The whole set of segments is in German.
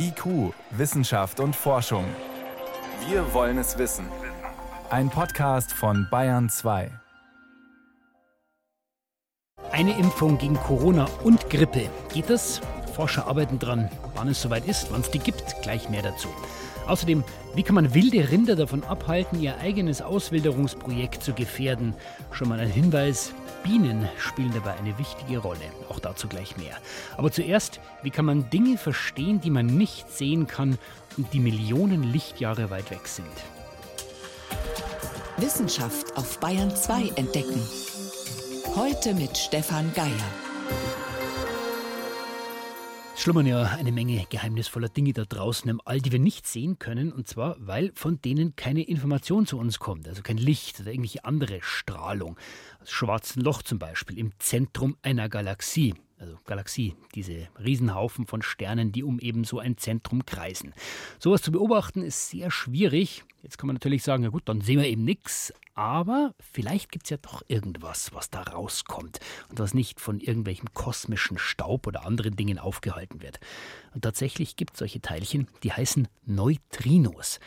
IQ, Wissenschaft und Forschung. Wir wollen es wissen. Ein Podcast von Bayern 2. Eine Impfung gegen Corona und Grippe. Geht das? Forscher arbeiten dran. Wann es soweit ist, wann es die gibt, gleich mehr dazu. Außerdem, wie kann man wilde Rinder davon abhalten, ihr eigenes Auswilderungsprojekt zu gefährden? Schon mal ein Hinweis, Bienen spielen dabei eine wichtige Rolle. Auch dazu gleich mehr. Aber zuerst, wie kann man Dinge verstehen, die man nicht sehen kann und die Millionen Lichtjahre weit weg sind? Wissenschaft auf Bayern 2 entdecken. Heute mit Stefan Geier. Schlummern ja eine Menge geheimnisvoller Dinge da draußen im All, die wir nicht sehen können. Und zwar, weil von denen keine Information zu uns kommt. Also kein Licht oder irgendwelche andere Strahlung. Das schwarze Loch zum Beispiel im Zentrum einer Galaxie also Galaxie, diese Riesenhaufen von Sternen, die um eben so ein Zentrum kreisen. Sowas zu beobachten ist sehr schwierig. Jetzt kann man natürlich sagen, ja gut, dann sehen wir eben nichts, aber vielleicht gibt es ja doch irgendwas, was da rauskommt und was nicht von irgendwelchem kosmischen Staub oder anderen Dingen aufgehalten wird. Und tatsächlich gibt es solche Teilchen, die heißen Neutrinos.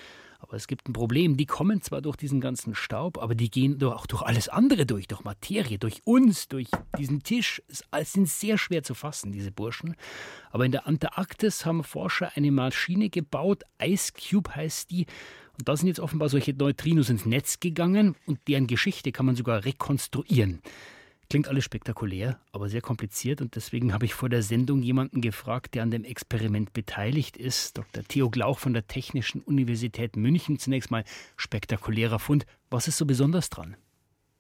Aber es gibt ein Problem. Die kommen zwar durch diesen ganzen Staub, aber die gehen auch durch alles andere durch, durch Materie, durch uns, durch diesen Tisch. Es sind sehr schwer zu fassen, diese Burschen. Aber in der Antarktis haben Forscher eine Maschine gebaut. Ice Cube heißt die. Und da sind jetzt offenbar solche Neutrinos ins Netz gegangen und deren Geschichte kann man sogar rekonstruieren. Klingt alles spektakulär, aber sehr kompliziert und deswegen habe ich vor der Sendung jemanden gefragt, der an dem Experiment beteiligt ist. Dr. Theo Glauch von der Technischen Universität München. Zunächst mal spektakulärer Fund. Was ist so besonders dran?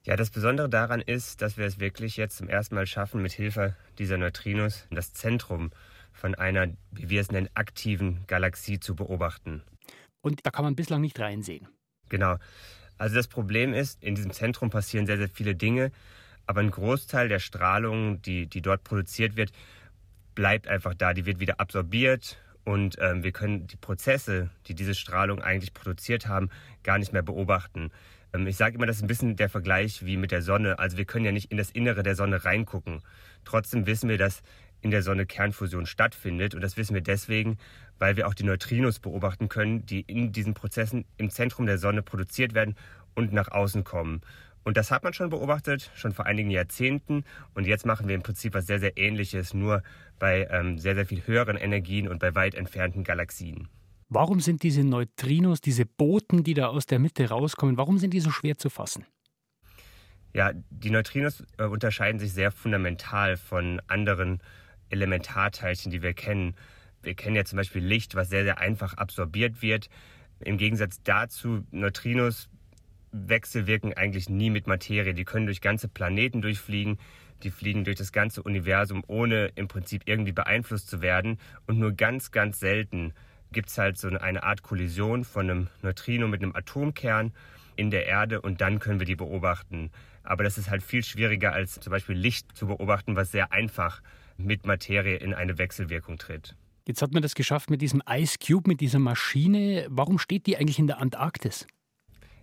Ja, das Besondere daran ist, dass wir es wirklich jetzt zum ersten Mal schaffen, mit Hilfe dieser Neutrinos das Zentrum von einer, wie wir es nennen, aktiven Galaxie zu beobachten. Und da kann man bislang nicht reinsehen. Genau. Also das Problem ist, in diesem Zentrum passieren sehr, sehr viele Dinge aber ein Großteil der Strahlung, die, die dort produziert wird, bleibt einfach da. Die wird wieder absorbiert und ähm, wir können die Prozesse, die diese Strahlung eigentlich produziert haben, gar nicht mehr beobachten. Ähm, ich sage immer, das ist ein bisschen der Vergleich wie mit der Sonne. Also wir können ja nicht in das Innere der Sonne reingucken. Trotzdem wissen wir, dass in der Sonne Kernfusion stattfindet. Und das wissen wir deswegen, weil wir auch die Neutrinos beobachten können, die in diesen Prozessen im Zentrum der Sonne produziert werden und nach außen kommen. Und das hat man schon beobachtet, schon vor einigen Jahrzehnten. Und jetzt machen wir im Prinzip was sehr, sehr Ähnliches, nur bei ähm, sehr, sehr viel höheren Energien und bei weit entfernten Galaxien. Warum sind diese Neutrinos, diese Boten, die da aus der Mitte rauskommen, warum sind die so schwer zu fassen? Ja, die Neutrinos äh, unterscheiden sich sehr fundamental von anderen Elementarteilchen, die wir kennen. Wir kennen ja zum Beispiel Licht, was sehr, sehr einfach absorbiert wird. Im Gegensatz dazu, Neutrinos wechselwirken eigentlich nie mit Materie. Die können durch ganze Planeten durchfliegen, die fliegen durch das ganze Universum, ohne im Prinzip irgendwie beeinflusst zu werden. Und nur ganz, ganz selten gibt es halt so eine Art Kollision von einem Neutrino mit einem Atomkern in der Erde und dann können wir die beobachten. Aber das ist halt viel schwieriger als zum Beispiel Licht zu beobachten, was sehr einfach mit Materie in eine Wechselwirkung tritt. Jetzt hat man das geschafft mit diesem Ice Cube, mit dieser Maschine. Warum steht die eigentlich in der Antarktis?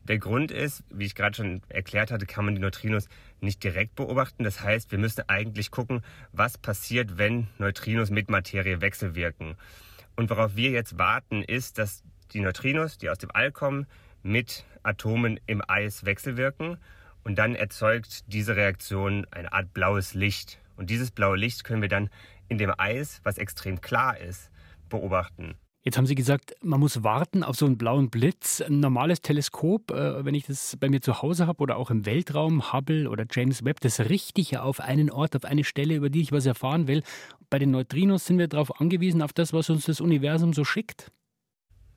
Der Grund ist, wie ich gerade schon erklärt hatte, kann man die Neutrinos nicht direkt beobachten. Das heißt, wir müssen eigentlich gucken, was passiert, wenn Neutrinos mit Materie wechselwirken. Und worauf wir jetzt warten, ist, dass die Neutrinos, die aus dem All kommen, mit Atomen im Eis wechselwirken. Und dann erzeugt diese Reaktion eine Art blaues Licht. Und dieses blaue Licht können wir dann in dem Eis, was extrem klar ist, beobachten. Jetzt haben Sie gesagt, man muss warten auf so einen blauen Blitz. Ein normales Teleskop, äh, wenn ich das bei mir zu Hause habe oder auch im Weltraum, Hubble oder James Webb, das richte ich ja auf einen Ort, auf eine Stelle, über die ich was erfahren will. Bei den Neutrinos sind wir darauf angewiesen, auf das, was uns das Universum so schickt.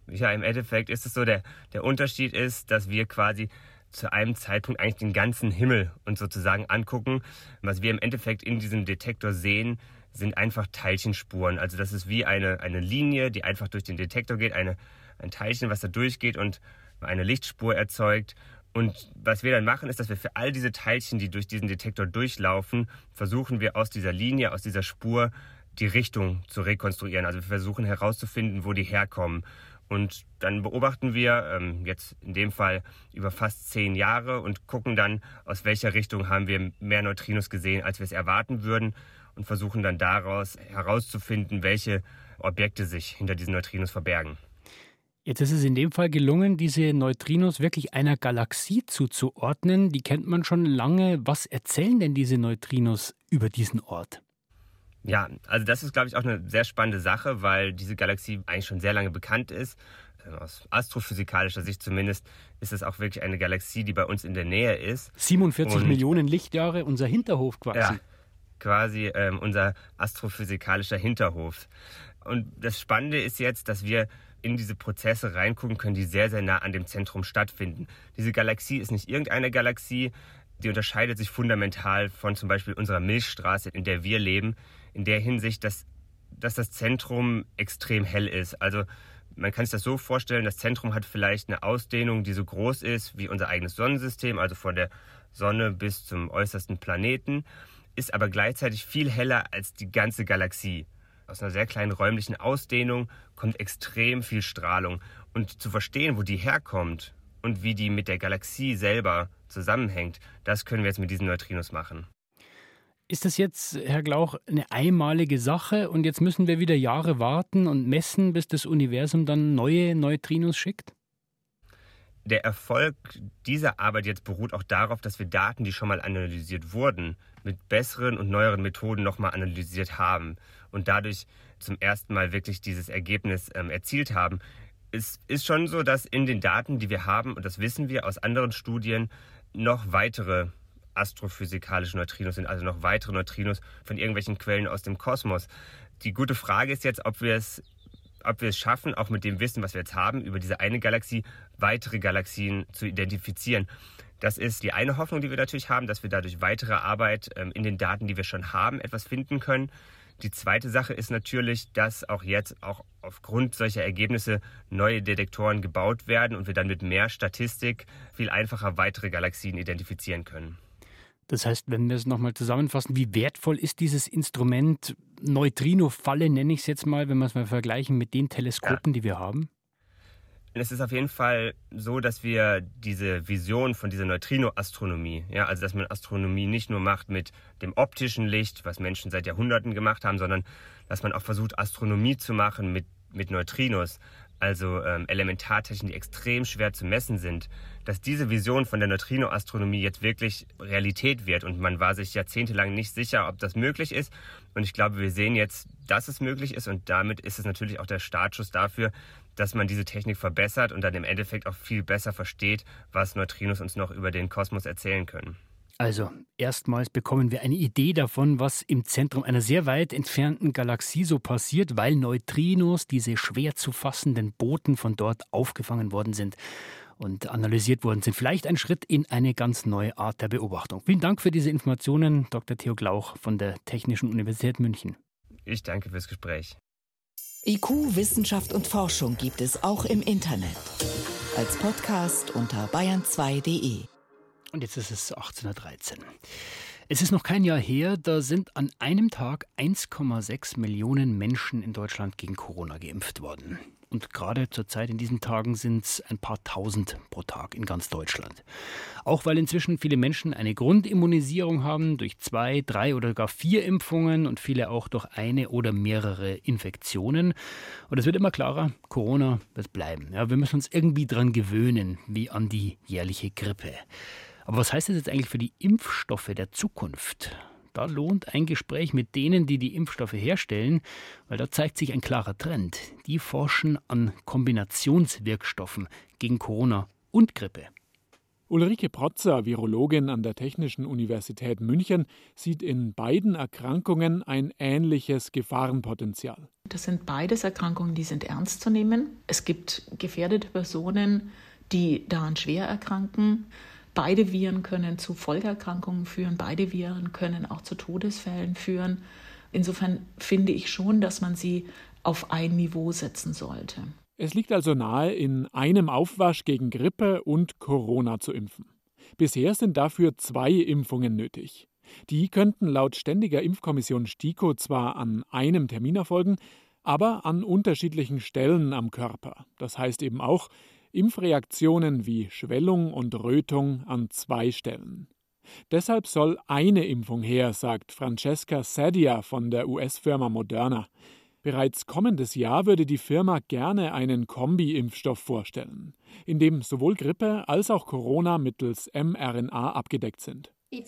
Ja, im Endeffekt ist es so, der, der Unterschied ist, dass wir quasi zu einem Zeitpunkt eigentlich den ganzen Himmel uns sozusagen angucken. Was wir im Endeffekt in diesem Detektor sehen, sind einfach Teilchenspuren. Also das ist wie eine, eine Linie, die einfach durch den Detektor geht, eine, ein Teilchen, was da durchgeht und eine Lichtspur erzeugt. Und was wir dann machen, ist, dass wir für all diese Teilchen, die durch diesen Detektor durchlaufen, versuchen wir aus dieser Linie, aus dieser Spur die Richtung zu rekonstruieren. Also wir versuchen herauszufinden, wo die herkommen. Und dann beobachten wir ähm, jetzt in dem Fall über fast zehn Jahre und gucken dann, aus welcher Richtung haben wir mehr Neutrinos gesehen, als wir es erwarten würden und versuchen dann daraus herauszufinden, welche Objekte sich hinter diesen Neutrinos verbergen. Jetzt ist es in dem Fall gelungen, diese Neutrinos wirklich einer Galaxie zuzuordnen. Die kennt man schon lange. Was erzählen denn diese Neutrinos über diesen Ort? Ja, also das ist, glaube ich, auch eine sehr spannende Sache, weil diese Galaxie eigentlich schon sehr lange bekannt ist. Also aus astrophysikalischer Sicht zumindest ist es auch wirklich eine Galaxie, die bei uns in der Nähe ist. 47 Und, Millionen Lichtjahre, unser Hinterhof quasi. Ja, quasi ähm, unser astrophysikalischer Hinterhof. Und das Spannende ist jetzt, dass wir in diese Prozesse reingucken können, die sehr, sehr nah an dem Zentrum stattfinden. Diese Galaxie ist nicht irgendeine Galaxie, die unterscheidet sich fundamental von zum Beispiel unserer Milchstraße, in der wir leben, in der Hinsicht, dass, dass das Zentrum extrem hell ist. Also man kann sich das so vorstellen, das Zentrum hat vielleicht eine Ausdehnung, die so groß ist wie unser eigenes Sonnensystem, also von der Sonne bis zum äußersten Planeten, ist aber gleichzeitig viel heller als die ganze Galaxie aus einer sehr kleinen räumlichen Ausdehnung kommt extrem viel Strahlung. Und zu verstehen, wo die herkommt und wie die mit der Galaxie selber zusammenhängt, das können wir jetzt mit diesen Neutrinos machen. Ist das jetzt, Herr Glauch, eine einmalige Sache und jetzt müssen wir wieder Jahre warten und messen, bis das Universum dann neue Neutrinos schickt? Der Erfolg dieser Arbeit jetzt beruht auch darauf, dass wir Daten, die schon mal analysiert wurden, mit besseren und neueren Methoden nochmal analysiert haben und dadurch zum ersten Mal wirklich dieses Ergebnis ähm, erzielt haben. Es ist schon so, dass in den Daten, die wir haben, und das wissen wir aus anderen Studien, noch weitere astrophysikalische Neutrinos sind, also noch weitere Neutrinos von irgendwelchen Quellen aus dem Kosmos. Die gute Frage ist jetzt, ob wir es ob wir es schaffen, auch mit dem Wissen, was wir jetzt haben, über diese eine Galaxie weitere Galaxien zu identifizieren. Das ist die eine Hoffnung, die wir natürlich haben, dass wir dadurch weitere Arbeit ähm, in den Daten, die wir schon haben, etwas finden können. Die zweite Sache ist natürlich, dass auch jetzt auch aufgrund solcher Ergebnisse neue Detektoren gebaut werden und wir dann mit mehr Statistik viel einfacher weitere Galaxien identifizieren können. Das heißt, wenn wir es nochmal zusammenfassen, wie wertvoll ist dieses Instrument Neutrino-Falle, nenne ich es jetzt mal, wenn wir es mal vergleichen mit den Teleskopen, ja. die wir haben? Es ist auf jeden Fall so, dass wir diese Vision von dieser Neutrino-Astronomie, ja, also dass man Astronomie nicht nur macht mit dem optischen Licht, was Menschen seit Jahrhunderten gemacht haben, sondern dass man auch versucht, Astronomie zu machen mit, mit Neutrinos also ähm, Elementarteilchen, die extrem schwer zu messen sind, dass diese Vision von der Neutrinoastronomie jetzt wirklich Realität wird. Und man war sich jahrzehntelang nicht sicher, ob das möglich ist. Und ich glaube, wir sehen jetzt, dass es möglich ist. Und damit ist es natürlich auch der Startschuss dafür, dass man diese Technik verbessert und dann im Endeffekt auch viel besser versteht, was Neutrinos uns noch über den Kosmos erzählen können. Also, erstmals bekommen wir eine Idee davon, was im Zentrum einer sehr weit entfernten Galaxie so passiert, weil Neutrinos, diese schwer zu fassenden Boten, von dort aufgefangen worden sind und analysiert worden sind. Vielleicht ein Schritt in eine ganz neue Art der Beobachtung. Vielen Dank für diese Informationen, Dr. Theo Glauch von der Technischen Universität München. Ich danke fürs Gespräch. IQ, Wissenschaft und Forschung gibt es auch im Internet. Als Podcast unter bayern2.de. Und jetzt ist es 18.13 Uhr. Es ist noch kein Jahr her, da sind an einem Tag 1,6 Millionen Menschen in Deutschland gegen Corona geimpft worden. Und gerade zur Zeit in diesen Tagen sind es ein paar tausend pro Tag in ganz Deutschland. Auch weil inzwischen viele Menschen eine Grundimmunisierung haben durch zwei, drei oder gar vier Impfungen und viele auch durch eine oder mehrere Infektionen. Und es wird immer klarer, Corona wird bleiben. Ja, wir müssen uns irgendwie dran gewöhnen, wie an die jährliche Grippe. Aber was heißt das jetzt eigentlich für die Impfstoffe der Zukunft? Da lohnt ein Gespräch mit denen, die die Impfstoffe herstellen, weil da zeigt sich ein klarer Trend. Die forschen an Kombinationswirkstoffen gegen Corona und Grippe. Ulrike Protzer, Virologin an der Technischen Universität München, sieht in beiden Erkrankungen ein ähnliches Gefahrenpotenzial. Das sind beides Erkrankungen, die sind ernst zu nehmen. Es gibt gefährdete Personen, die daran schwer erkranken. Beide Viren können zu Folgeerkrankungen führen, beide Viren können auch zu Todesfällen führen. Insofern finde ich schon, dass man sie auf ein Niveau setzen sollte. Es liegt also nahe, in einem Aufwasch gegen Grippe und Corona zu impfen. Bisher sind dafür zwei Impfungen nötig. Die könnten laut Ständiger Impfkommission STIKO zwar an einem Termin erfolgen, aber an unterschiedlichen Stellen am Körper. Das heißt eben auch, Impfreaktionen wie Schwellung und Rötung an zwei Stellen. Deshalb soll eine Impfung her, sagt Francesca Sadia von der US-Firma Moderna. Bereits kommendes Jahr würde die Firma gerne einen Kombi-Impfstoff vorstellen, in dem sowohl Grippe als auch Corona mittels mRNA abgedeckt sind. Uh,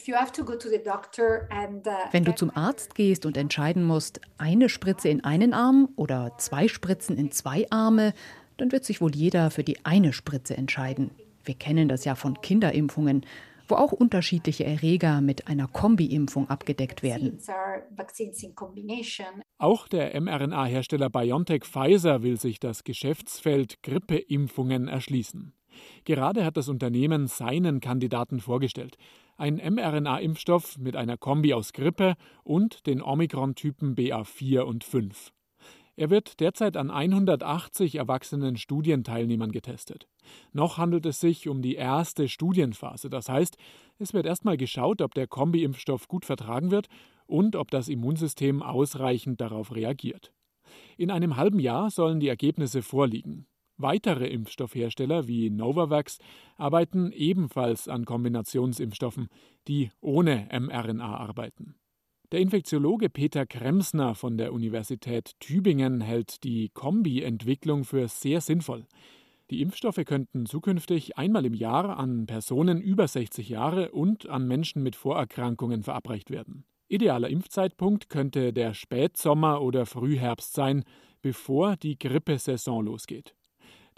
Wenn du zum Arzt gehst und entscheiden musst, eine Spritze in einen Arm oder zwei Spritzen in zwei Arme, dann wird sich wohl jeder für die eine Spritze entscheiden. Wir kennen das ja von Kinderimpfungen wo auch unterschiedliche Erreger mit einer Kombi-Impfung abgedeckt werden. Auch der mRNA-Hersteller BioNTech Pfizer will sich das Geschäftsfeld Grippeimpfungen erschließen. Gerade hat das Unternehmen seinen Kandidaten vorgestellt. Ein mRNA-Impfstoff mit einer Kombi aus Grippe und den Omikron-Typen BA4 und 5. Er wird derzeit an 180 erwachsenen Studienteilnehmern getestet. Noch handelt es sich um die erste Studienphase. Das heißt, es wird erstmal geschaut, ob der Kombi-Impfstoff gut vertragen wird und ob das Immunsystem ausreichend darauf reagiert. In einem halben Jahr sollen die Ergebnisse vorliegen. Weitere Impfstoffhersteller wie Novavax arbeiten ebenfalls an Kombinationsimpfstoffen, die ohne mRNA arbeiten. Der Infektiologe Peter Kremsner von der Universität Tübingen hält die Kombi-Entwicklung für sehr sinnvoll. Die Impfstoffe könnten zukünftig einmal im Jahr an Personen über 60 Jahre und an Menschen mit Vorerkrankungen verabreicht werden. Idealer Impfzeitpunkt könnte der Spätsommer oder Frühherbst sein, bevor die Grippesaison losgeht.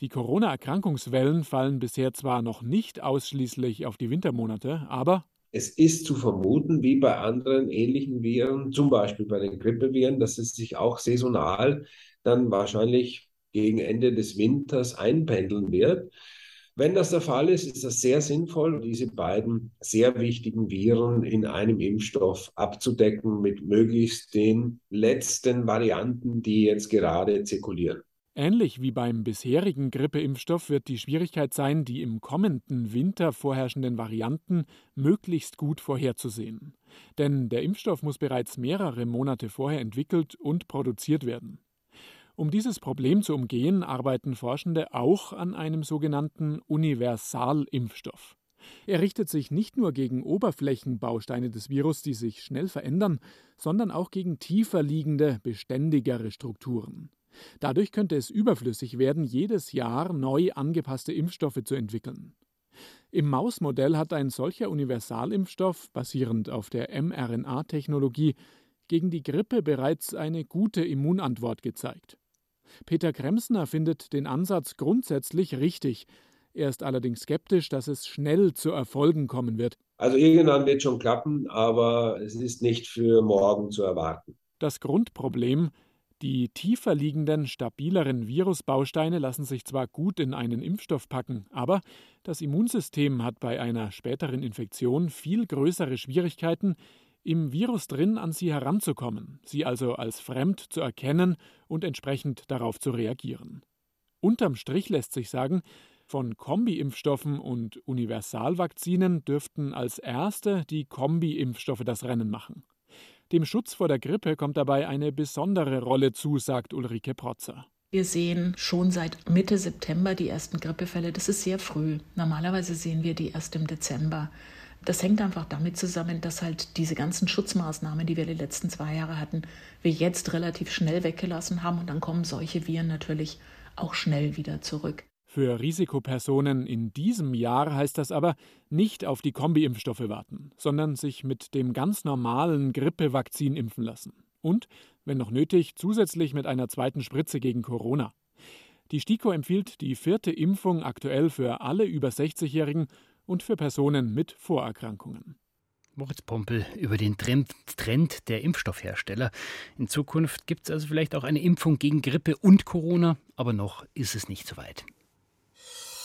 Die Corona-Erkrankungswellen fallen bisher zwar noch nicht ausschließlich auf die Wintermonate, aber es ist zu vermuten, wie bei anderen ähnlichen Viren, zum Beispiel bei den Grippeviren, dass es sich auch saisonal dann wahrscheinlich gegen Ende des Winters einpendeln wird. Wenn das der Fall ist, ist es sehr sinnvoll, diese beiden sehr wichtigen Viren in einem Impfstoff abzudecken mit möglichst den letzten Varianten, die jetzt gerade zirkulieren. Ähnlich wie beim bisherigen Grippeimpfstoff wird die Schwierigkeit sein, die im kommenden Winter vorherrschenden Varianten möglichst gut vorherzusehen. Denn der Impfstoff muss bereits mehrere Monate vorher entwickelt und produziert werden. Um dieses Problem zu umgehen, arbeiten Forschende auch an einem sogenannten Universalimpfstoff. Er richtet sich nicht nur gegen Oberflächenbausteine des Virus, die sich schnell verändern, sondern auch gegen tiefer liegende, beständigere Strukturen. Dadurch könnte es überflüssig werden, jedes Jahr neu angepasste Impfstoffe zu entwickeln. Im Mausmodell hat ein solcher Universalimpfstoff, basierend auf der mRNA-Technologie, gegen die Grippe bereits eine gute Immunantwort gezeigt. Peter Kremsner findet den Ansatz grundsätzlich richtig. Er ist allerdings skeptisch, dass es schnell zu Erfolgen kommen wird. Also irgendwann wird schon klappen, aber es ist nicht für morgen zu erwarten. Das Grundproblem, die tiefer liegenden, stabileren Virusbausteine lassen sich zwar gut in einen Impfstoff packen, aber das Immunsystem hat bei einer späteren Infektion viel größere Schwierigkeiten, im Virus drin an sie heranzukommen, sie also als fremd zu erkennen und entsprechend darauf zu reagieren. Unterm Strich lässt sich sagen, von Kombi-Impfstoffen und Universalvakzinen dürften als erste die Kombi-Impfstoffe das Rennen machen. Dem Schutz vor der Grippe kommt dabei eine besondere Rolle zu, sagt Ulrike Protzer. Wir sehen schon seit Mitte September die ersten Grippefälle. Das ist sehr früh. Normalerweise sehen wir die erst im Dezember. Das hängt einfach damit zusammen, dass halt diese ganzen Schutzmaßnahmen, die wir die letzten zwei Jahre hatten, wir jetzt relativ schnell weggelassen haben und dann kommen solche Viren natürlich auch schnell wieder zurück. Für Risikopersonen in diesem Jahr heißt das aber nicht auf die Kombi-Impfstoffe warten, sondern sich mit dem ganz normalen Grippevakzin impfen lassen. Und, wenn noch nötig, zusätzlich mit einer zweiten Spritze gegen Corona. Die STIKO empfiehlt die vierte Impfung aktuell für alle über 60-Jährigen und für Personen mit Vorerkrankungen. Moritz Pompel über den Trend, der Impfstoffhersteller. In Zukunft gibt es also vielleicht auch eine Impfung gegen Grippe und Corona, aber noch ist es nicht so weit.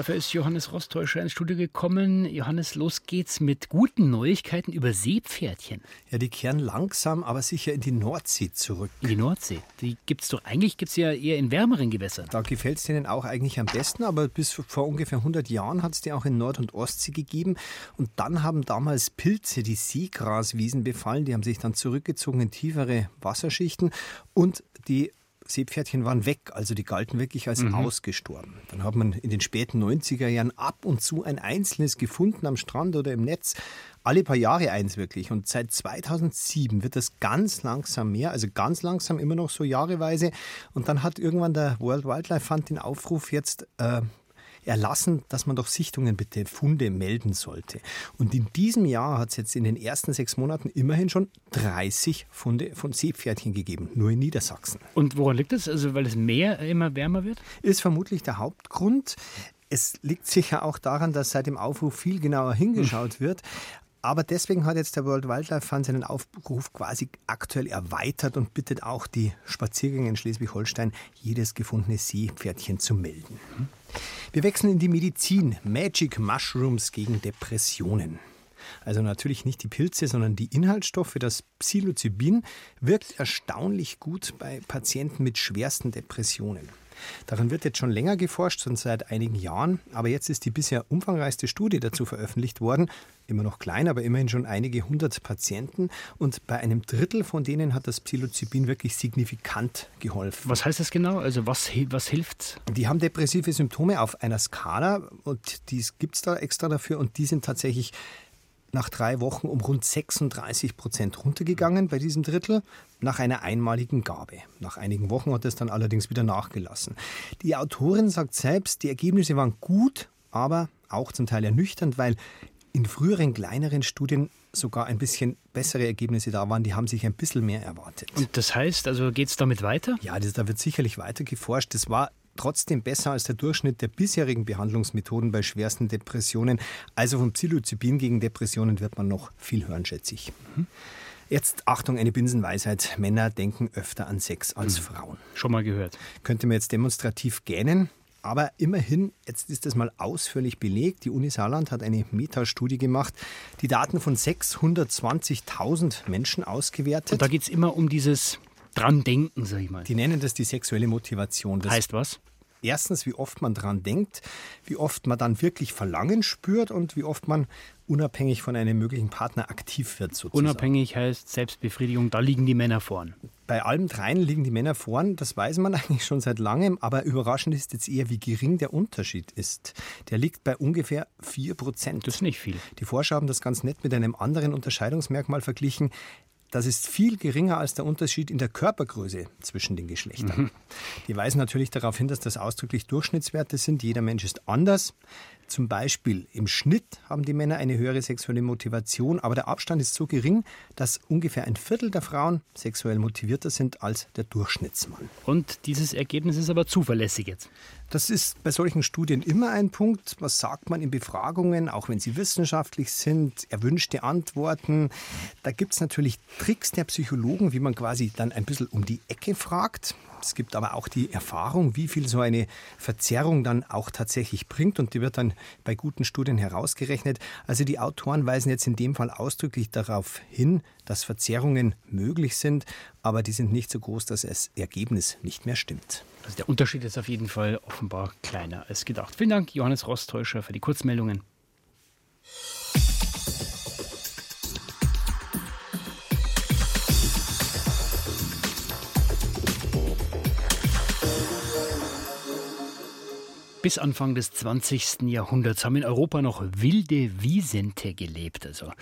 Dafür ist Johannes Rostäuscher ins Studio gekommen. Johannes, los geht's mit guten Neuigkeiten über Seepferdchen. Ja, die kehren langsam, aber sicher in die Nordsee zurück. In die Nordsee? Die gibt's doch, eigentlich gibt's ja eher in wärmeren Gewässern. Da gefällt es denen auch eigentlich am besten, aber bis vor ungefähr 100 Jahren hat es die auch in Nord- und Ostsee gegeben. Und dann haben damals Pilze die Seegraswiesen befallen. Die haben sich dann zurückgezogen in tiefere Wasserschichten und die Seepferdchen waren weg, also die galten wirklich als mhm. ausgestorben. Dann hat man in den späten 90er Jahren ab und zu ein einzelnes gefunden am Strand oder im Netz, alle paar Jahre eins wirklich. Und seit 2007 wird das ganz langsam mehr, also ganz langsam immer noch so jahreweise. Und dann hat irgendwann der World Wildlife Fund den Aufruf jetzt äh, erlassen, dass man doch Sichtungen bitte Funde melden sollte. Und in diesem Jahr hat es jetzt in den ersten sechs Monaten immerhin schon 30 Funde von Seepferdchen gegeben, nur in Niedersachsen. Und woran liegt das? Also weil das Meer immer wärmer wird? Ist vermutlich der Hauptgrund. Es liegt sicher auch daran, dass seit dem Aufruf viel genauer hingeschaut wird. Aber deswegen hat jetzt der World Wildlife Fund seinen Aufruf quasi aktuell erweitert und bittet auch die Spaziergänge in Schleswig-Holstein, jedes gefundene Seepferdchen zu melden. Wir wechseln in die Medizin. Magic Mushrooms gegen Depressionen. Also natürlich nicht die Pilze, sondern die Inhaltsstoffe. Das Psilocybin wirkt erstaunlich gut bei Patienten mit schwersten Depressionen. Daran wird jetzt schon länger geforscht, schon seit einigen Jahren. Aber jetzt ist die bisher umfangreichste Studie dazu veröffentlicht worden. Immer noch klein, aber immerhin schon einige hundert Patienten. Und bei einem Drittel von denen hat das Psilocybin wirklich signifikant geholfen. Was heißt das genau? Also was, was hilft? Die haben depressive Symptome auf einer Skala und die gibt es da extra dafür und die sind tatsächlich nach drei Wochen um rund 36 Prozent runtergegangen bei diesem Drittel nach einer einmaligen Gabe. Nach einigen Wochen hat es dann allerdings wieder nachgelassen. Die Autorin sagt selbst, die Ergebnisse waren gut, aber auch zum Teil ernüchternd, weil in früheren kleineren Studien sogar ein bisschen bessere Ergebnisse da waren. Die haben sich ein bisschen mehr erwartet. Und das heißt, also geht es damit weiter? Ja, das, da wird sicherlich weiter geforscht. Das war trotzdem besser als der Durchschnitt der bisherigen Behandlungsmethoden bei schwersten Depressionen. Also von Psilocybin gegen Depressionen wird man noch viel hören, schätze ich. Mhm. Jetzt Achtung, eine Binsenweisheit. Männer denken öfter an Sex als mhm. Frauen. Schon mal gehört. Könnte man jetzt demonstrativ gähnen. Aber immerhin, jetzt ist das mal ausführlich belegt. Die Uni Saarland hat eine Metastudie gemacht, die Daten von 620.000 Menschen ausgewertet. Und da geht es immer um dieses dran denken, sag ich mal. Die nennen das die sexuelle Motivation. Das heißt was? Erstens, wie oft man dran denkt, wie oft man dann wirklich Verlangen spürt und wie oft man unabhängig von einem möglichen Partner aktiv wird. Sozusagen. Unabhängig heißt Selbstbefriedigung, da liegen die Männer vorn. Bei allem dreien liegen die Männer vorn, das weiß man eigentlich schon seit langem, aber überraschend ist jetzt eher, wie gering der Unterschied ist. Der liegt bei ungefähr 4 Prozent. Das ist nicht viel. Die Forscher haben das ganz nett mit einem anderen Unterscheidungsmerkmal verglichen. Das ist viel geringer als der Unterschied in der Körpergröße zwischen den Geschlechtern. Mhm. Die weisen natürlich darauf hin, dass das ausdrücklich Durchschnittswerte sind. Jeder Mensch ist anders. Zum Beispiel im Schnitt haben die Männer eine höhere sexuelle Motivation, aber der Abstand ist so gering, dass ungefähr ein Viertel der Frauen sexuell motivierter sind als der Durchschnittsmann. Und dieses Ergebnis ist aber zuverlässig jetzt. Das ist bei solchen Studien immer ein Punkt. Was sagt man in Befragungen, auch wenn sie wissenschaftlich sind, erwünschte Antworten. Da gibt es natürlich Tricks der Psychologen, wie man quasi dann ein bisschen um die Ecke fragt. Es gibt aber auch die Erfahrung, wie viel so eine Verzerrung dann auch tatsächlich bringt und die wird dann bei guten Studien herausgerechnet. Also die Autoren weisen jetzt in dem Fall ausdrücklich darauf hin, dass Verzerrungen möglich sind, aber die sind nicht so groß, dass das Ergebnis nicht mehr stimmt. Also der Unterschied ist auf jeden Fall offenbar kleiner als gedacht. Vielen Dank, Johannes Rostäuscher, für die Kurzmeldungen. Bis Anfang des 20. Jahrhunderts haben in Europa noch wilde Wiesente gelebt. Also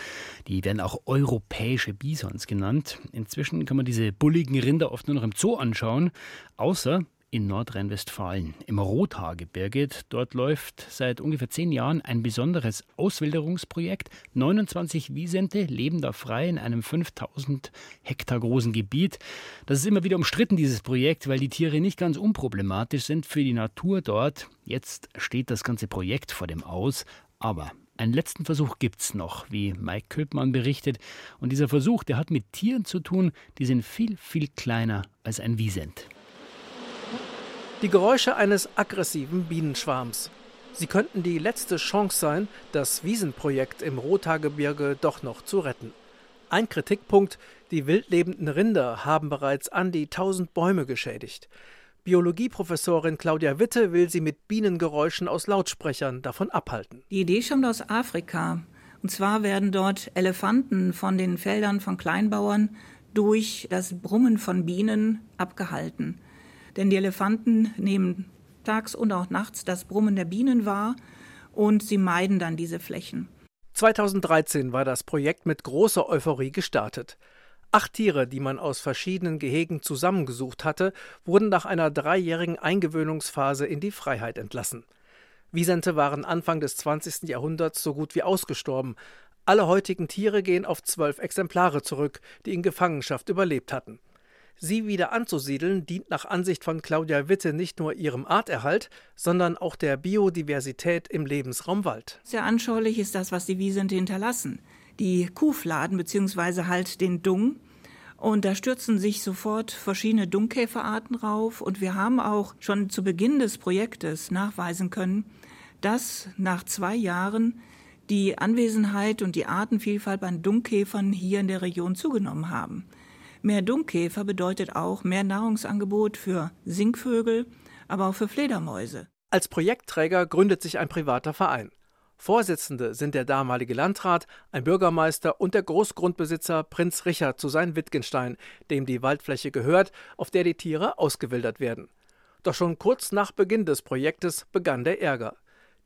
die werden auch europäische Bisons genannt. Inzwischen kann man diese bulligen Rinder oft nur noch im Zoo anschauen, außer in Nordrhein-Westfalen, im Rothaargebirge. Dort läuft seit ungefähr zehn Jahren ein besonderes Auswilderungsprojekt. 29 Wiesente leben da frei in einem 5000 Hektar großen Gebiet. Das ist immer wieder umstritten, dieses Projekt, weil die Tiere nicht ganz unproblematisch sind für die Natur dort. Jetzt steht das ganze Projekt vor dem Aus. Aber einen letzten Versuch gibt es noch, wie Mike Köpmann berichtet. Und dieser Versuch, der hat mit Tieren zu tun, die sind viel, viel kleiner als ein Wiesent. Die Geräusche eines aggressiven Bienenschwarms. Sie könnten die letzte Chance sein, das Wiesenprojekt im Rothaargebirge doch noch zu retten. Ein Kritikpunkt, die wildlebenden Rinder haben bereits an die 1000 Bäume geschädigt. Biologieprofessorin Claudia Witte will sie mit Bienengeräuschen aus Lautsprechern davon abhalten. Die Idee stammt aus Afrika. Und zwar werden dort Elefanten von den Feldern von Kleinbauern durch das Brummen von Bienen abgehalten. Denn die Elefanten nehmen tags und auch nachts das Brummen der Bienen wahr und sie meiden dann diese Flächen. 2013 war das Projekt mit großer Euphorie gestartet. Acht Tiere, die man aus verschiedenen Gehegen zusammengesucht hatte, wurden nach einer dreijährigen Eingewöhnungsphase in die Freiheit entlassen. Wiesente waren Anfang des 20. Jahrhunderts so gut wie ausgestorben. Alle heutigen Tiere gehen auf zwölf Exemplare zurück, die in Gefangenschaft überlebt hatten. Sie wieder anzusiedeln dient nach Ansicht von Claudia Witte nicht nur ihrem Arterhalt, sondern auch der Biodiversität im Lebensraum Wald. Sehr anschaulich ist das, was die Wiesente hinterlassen. Die Kuhfladen bzw. halt den Dung. Und da stürzen sich sofort verschiedene Dungkäferarten rauf. Und wir haben auch schon zu Beginn des Projektes nachweisen können, dass nach zwei Jahren die Anwesenheit und die Artenvielfalt bei Dungkäfern hier in der Region zugenommen haben. Mehr Dungkäfer bedeutet auch mehr Nahrungsangebot für Singvögel, aber auch für Fledermäuse. Als Projektträger gründet sich ein privater Verein. Vorsitzende sind der damalige Landrat, ein Bürgermeister und der Großgrundbesitzer Prinz Richard zu sein Wittgenstein, dem die Waldfläche gehört, auf der die Tiere ausgewildert werden. Doch schon kurz nach Beginn des Projektes begann der Ärger.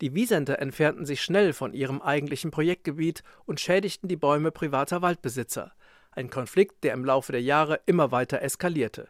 Die Wiesenter entfernten sich schnell von ihrem eigentlichen Projektgebiet und schädigten die Bäume privater Waldbesitzer ein Konflikt, der im Laufe der Jahre immer weiter eskalierte.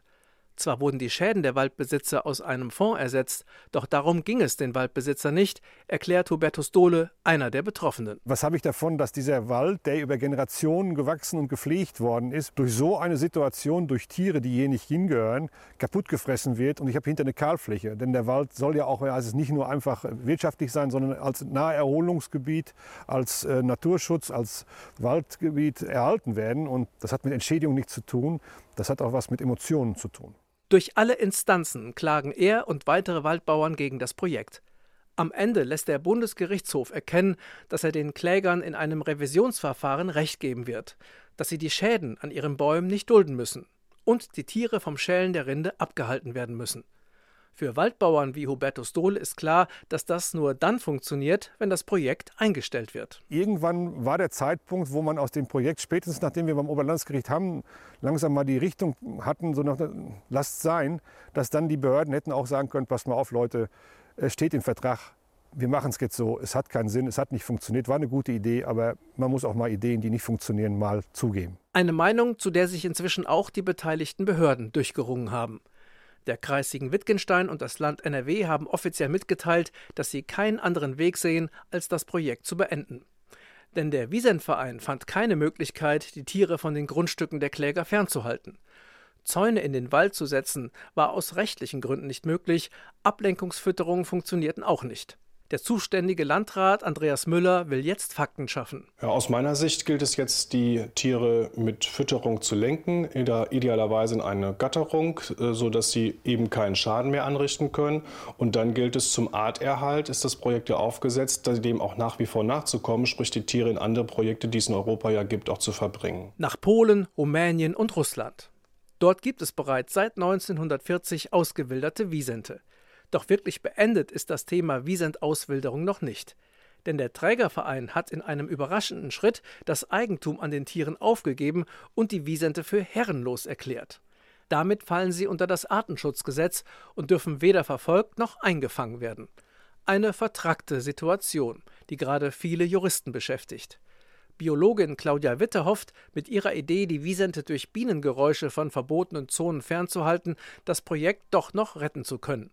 Zwar wurden die Schäden der Waldbesitzer aus einem Fonds ersetzt, doch darum ging es den Waldbesitzer nicht, erklärt Hubertus Dohle, einer der Betroffenen. Was habe ich davon, dass dieser Wald, der über Generationen gewachsen und gepflegt worden ist, durch so eine Situation, durch Tiere, die hier nicht hingehören, kaputt gefressen wird und ich habe hinter eine Kahlfläche. Denn der Wald soll ja auch also nicht nur einfach wirtschaftlich sein, sondern als Naherholungsgebiet, als äh, Naturschutz, als Waldgebiet erhalten werden. Und das hat mit Entschädigung nichts zu tun. Das hat auch was mit Emotionen zu tun. Durch alle Instanzen klagen er und weitere Waldbauern gegen das Projekt. Am Ende lässt der Bundesgerichtshof erkennen, dass er den Klägern in einem Revisionsverfahren Recht geben wird, dass sie die Schäden an ihren Bäumen nicht dulden müssen und die Tiere vom Schälen der Rinde abgehalten werden müssen. Für Waldbauern wie Hubertus Dohl ist klar, dass das nur dann funktioniert, wenn das Projekt eingestellt wird. Irgendwann war der Zeitpunkt, wo man aus dem Projekt, spätestens nachdem wir beim Oberlandesgericht haben, langsam mal die Richtung hatten, so nach, lasst sein, dass dann die Behörden hätten auch sagen können, passt mal auf Leute, es steht im Vertrag, wir machen es jetzt so, es hat keinen Sinn, es hat nicht funktioniert, war eine gute Idee, aber man muss auch mal Ideen, die nicht funktionieren, mal zugeben. Eine Meinung, zu der sich inzwischen auch die beteiligten Behörden durchgerungen haben. Der Kreis Siegen-Wittgenstein und das Land NRW haben offiziell mitgeteilt, dass sie keinen anderen Weg sehen, als das Projekt zu beenden. Denn der Wiesenverein fand keine Möglichkeit, die Tiere von den Grundstücken der Kläger fernzuhalten. Zäune in den Wald zu setzen, war aus rechtlichen Gründen nicht möglich, Ablenkungsfütterungen funktionierten auch nicht. Der zuständige Landrat Andreas Müller will jetzt Fakten schaffen. Ja, aus meiner Sicht gilt es jetzt, die Tiere mit Fütterung zu lenken, idealerweise in eine Gatterung, äh, sodass sie eben keinen Schaden mehr anrichten können. Und dann gilt es zum Arterhalt, ist das Projekt ja aufgesetzt, dem auch nach wie vor nachzukommen, sprich die Tiere in andere Projekte, die es in Europa ja gibt, auch zu verbringen. Nach Polen, Rumänien und Russland. Dort gibt es bereits seit 1940 ausgewilderte Wiesente. Doch wirklich beendet ist das Thema Wiesendauswilderung noch nicht. Denn der Trägerverein hat in einem überraschenden Schritt das Eigentum an den Tieren aufgegeben und die Wiesente für herrenlos erklärt. Damit fallen sie unter das Artenschutzgesetz und dürfen weder verfolgt noch eingefangen werden. Eine vertrackte Situation, die gerade viele Juristen beschäftigt. Biologin Claudia Witte hofft, mit ihrer Idee, die Wiesente durch Bienengeräusche von verbotenen Zonen fernzuhalten, das Projekt doch noch retten zu können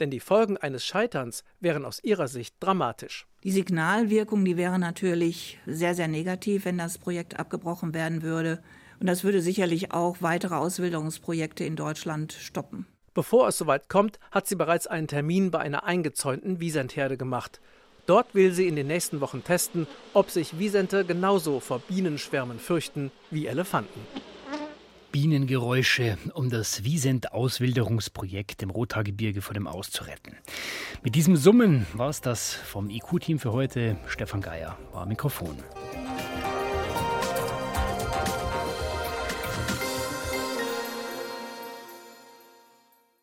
denn die Folgen eines Scheiterns wären aus ihrer Sicht dramatisch. Die Signalwirkung, die wäre natürlich sehr, sehr negativ, wenn das Projekt abgebrochen werden würde. Und das würde sicherlich auch weitere Auswilderungsprojekte in Deutschland stoppen. Bevor es soweit kommt, hat sie bereits einen Termin bei einer eingezäunten Wiesentherde gemacht. Dort will sie in den nächsten Wochen testen, ob sich Wiesente genauso vor Bienenschwärmen fürchten wie Elefanten. Bienengeräusche, um das Wiesent-Auswilderungsprojekt im Rothaargebirge vor dem Aus zu retten. Mit diesem Summen war es das vom IQ-Team für heute. Stefan Geier war Mikrofon.